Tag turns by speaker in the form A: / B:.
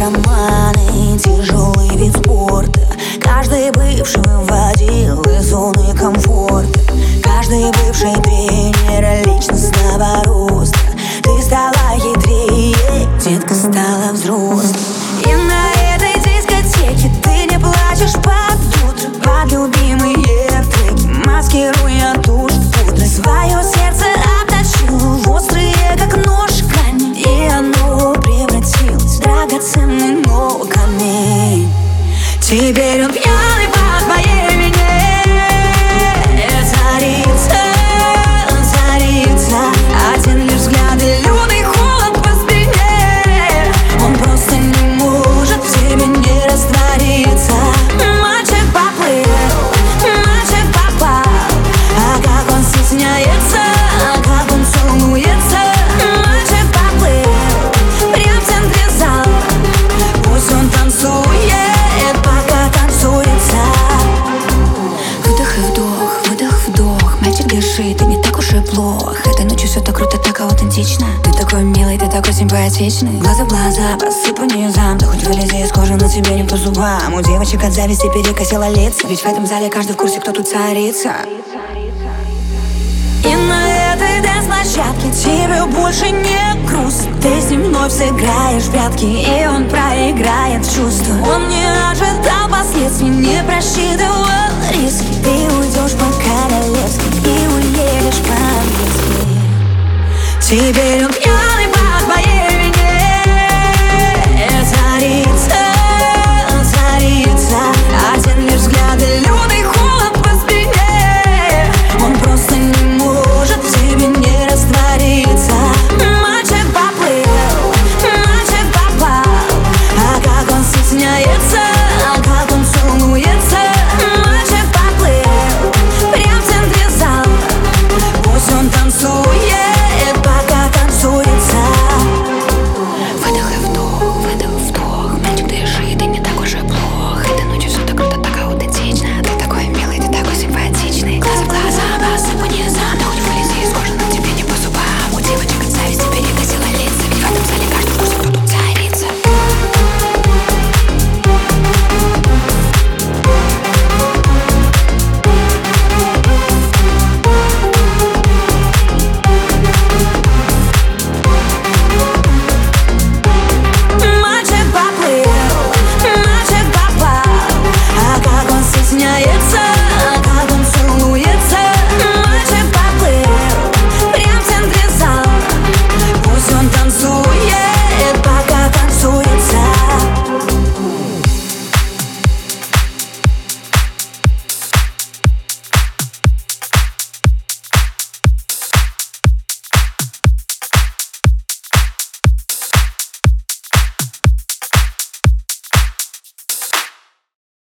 A: романы, тяжелый вид спорта. Каждый бывший Seni benim ya дышит, и не так уж и плохо. Этой ночью все так круто, так аутентично. Ты такой милый, ты такой симпатичный. Глаза в глаза, посыпу низам Ты хоть вылези из кожи, но тебе не по зубам. У девочек от зависти перекосило лица. Ведь в этом зале каждый в курсе, кто тут царица. И на этой дэнс-площадке тебе больше не грустно. Ты с ним вновь сыграешь в прятки И он проиграет Baby don't ya